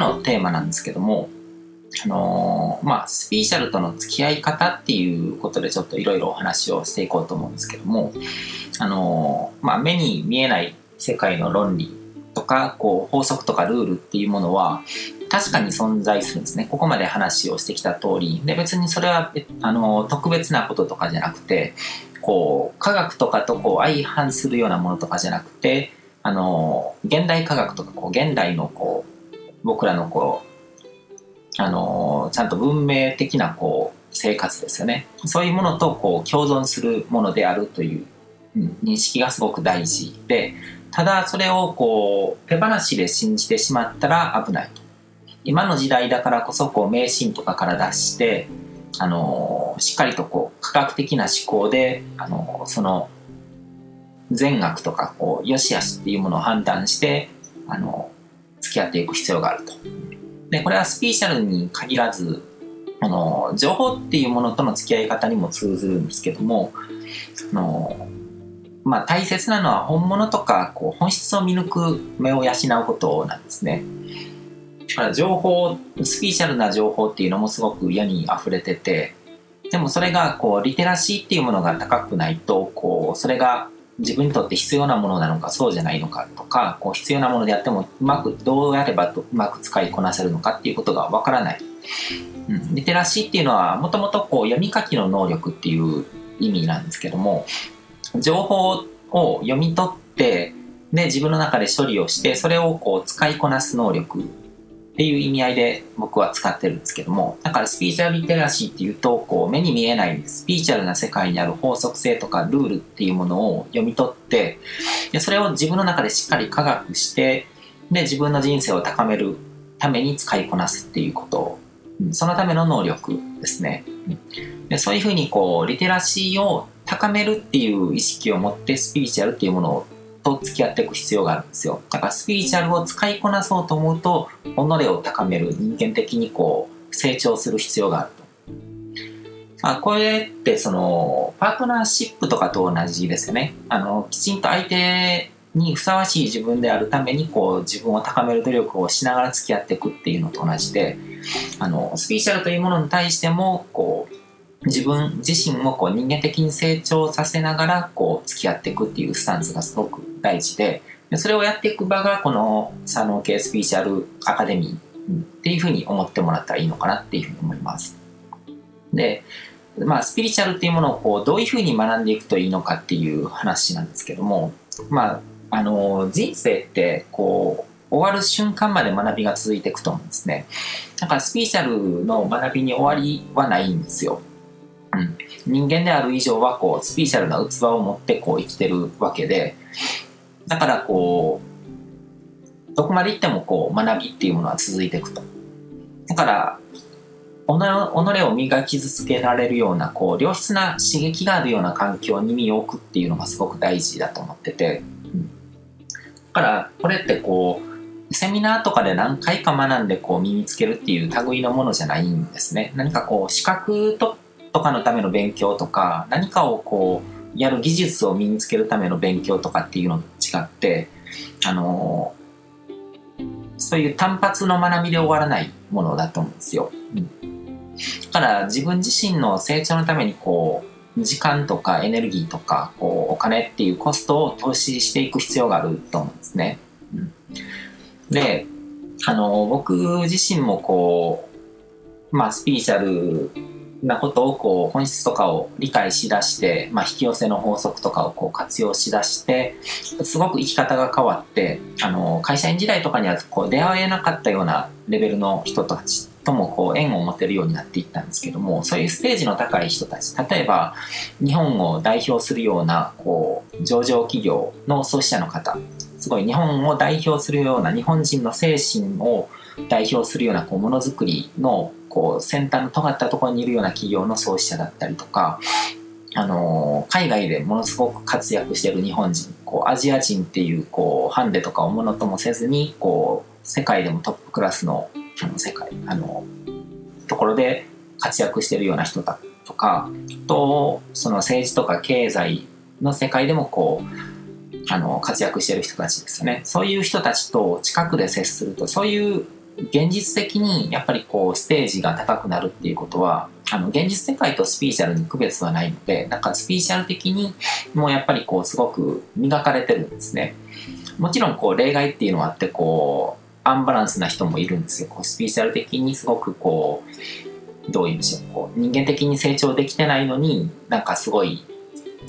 のテーマなんですけども、あのー、まあ、スピーチャルとの付き合い方っていうことでちょっといろいろお話をしていこうと思うんですけども、あのー、まあ、目に見えない世界の論理とか、こう、法則とかルールっていうものは、確かに存在するんですね。ここまで話をしてきた通り。で、別にそれは、あの、特別なこととかじゃなくて、こう、科学とかとこう相反するようなものとかじゃなくて、あの、現代科学とか、こう、現代のこう、僕らのこう、あの、ちゃんと文明的なこう、生活ですよね。そういうものとこう共存するものであるという認識がすごく大事で、ただそれをこう手放しで信じてしまったら危ないと。今の時代だからこそこう迷信とかから出して、あのしっかりとこう科学的な思考で、あのその善悪とかこう良し悪しっていうものを判断して、あの付き合っていく必要があると。で、これはスピーシャルに限らず、あの情報っていうものとの付き合い方にも通ずるんですけども、あのまあ、大切なのは本物とかこう本質を見抜く目を養うことなんですね。だから情報、スピーシャルな情報っていうのもすごく世に溢れてて、でもそれがこうリテラシーっていうものが高くないと、こうそれが自分にとって必要なものなのかそうじゃないのかとか、こう必要なものであってもうまくどうやればうまく使いこなせるのかっていうことがわからない。うん、リテラシーっていうのはもともとこう読み書きの能力っていう意味なんですけども、情報を読み取って、で、自分の中で処理をして、それをこう使いこなす能力っていう意味合いで僕は使ってるんですけども、だからスピーチャルリテラシーっていうと、こう目に見えないスピーチャルな世界にある法則性とかルールっていうものを読み取って、でそれを自分の中でしっかり科学して、で、自分の人生を高めるために使いこなすっていうことそのための能力ですね。でそういうふうにこう、リテラシーを高めるっていう意識を持ってスピリチュアルっていうものをと付き合っていく必要があるんですよ。だからスピリチュアルを使いこなそうと思うと、己を高める、人間的にこう、成長する必要があると。あ、これってその、パートナーシップとかと同じですよね。あの、きちんと相手にふさわしい自分であるために、こう、自分を高める努力をしながら付き合っていくっていうのと同じで、あの、スピリチュアルというものに対しても、こう、自分自身をこう人間的に成長させながらこう付き合っていくっていうスタンスがすごく大事ででそれをやっていく場がこの佐野系スピーチャルアカデミーっていうふうに思ってもらったらいいのかなっていうふうに思います。で、まあ、スピリチュアルっていうものをこうどういうふうに学んでいくといいのかっていう話なんですけども、まあ、あの人生ってこう終わる瞬間まで学びが続いていくと思うんですね。だからスピーチャルの学びに終わりはないんですよ。うん、人間である以上はこうスピーシャルな器を持ってこう生きてるわけでだからこうどこまで行ってもこう学びっていうものは続いていくと。だから己を磨き続けられるようなこう良質な刺激があるような環境に身を置くっていうのがすごく大事だと思ってて、うん、だからこれってこうセミナーとかで何回か学んでこう身につけるっていう類のものじゃないんですね。何かこう資格ととかのための勉強とか何かをこうやる技術を身につけるための勉強とかっていうのと違ってあのそういう単発の学びで終わらないものだと思うんですよ。うん、だから自分自身の成長のためにこう時間とかエネルギーとかこうお金っていうコストを投資していく必要があると思うんですね。うん、であの僕自身もこうまあスピーチャルなことをこう本質とかを理解しだして、まあ、引き寄せの法則とかをこう活用しだしてすごく生き方が変わってあの会社員時代とかにはこう出会えなかったようなレベルの人たちともこう縁を持てるようになっていったんですけどもそういうステージの高い人たち例えば日本を代表するようなこう上場企業の創始者の方すごい日本を代表するような日本人の精神を代表するようなこうものづくりのこう先端の尖ったところにいるような企業の創始者だったりとか、あの海外でものすごく活躍している日本人こうアジア人っていうこうハンデとかをものともせずにこう世界でもトップクラスのあの世界あのところで活躍しているような人だとかとその政治とか経済の世界でもこうあの活躍している人たちですよね。そういう人たちと近くで接するとそういう現実的にやっぱりこうステージが高くなるっていうことはあの現実世界とスピーチャルに区別はないのでなんかスピーチャル的にもうやっぱりこうすごく磨かれてるんですね。もちろんこう例外っていうのはあってこうアンバランスな人もいるんですよ。こうスピーチャル的にすごくこうどういうんでしょう。こう人間的に成長できてないのになんかすごい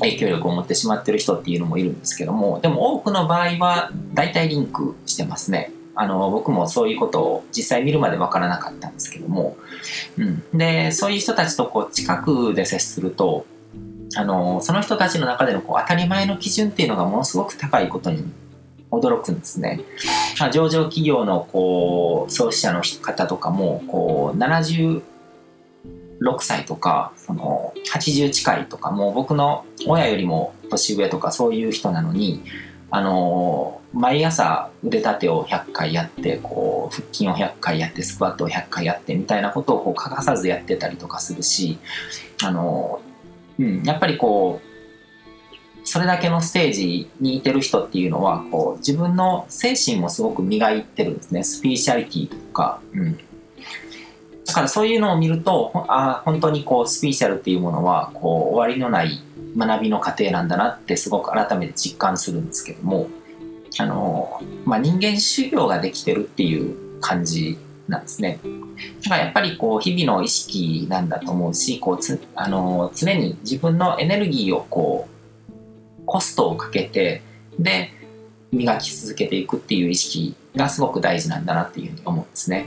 影響力を持ってしまってる人っていうのもいるんですけどもでも多くの場合は大体リンクしてますね。あの僕もそういうことを実際見るまで分からなかったんですけども、うん、でそういう人たちとこう近くで接するとあのその人たちの中でのこう当たり前の基準っていうのがものすごく高いことに驚くんですね。上場企業のこう創始者の方とかもこう76歳とかその80近いとかもう僕の親よりも年上とかそういう人なのにあの毎朝腕立てを100回やってこう腹筋を100回やってスクワットを100回やってみたいなことをこう欠かさずやってたりとかするしあの、うん、やっぱりこうそれだけのステージにいてる人っていうのはこう自分の精神もすごく磨いてるんですね。スピーシャリティとか、うん、だからそういうのを見るとあ本当にこうスピーシャルっていうものはこう終わりのない学びの過程なんだなってすごく改めて実感するんですけども。あの、まあ、人間修行ができてるっていう感じなんですね。だからやっぱりこう日々の意識なんだと思うしこうつあの常に自分のエネルギーをこうコストをかけてで磨き続けていくっていう意識がすごく大事なんだなっていうふうに思うんですね。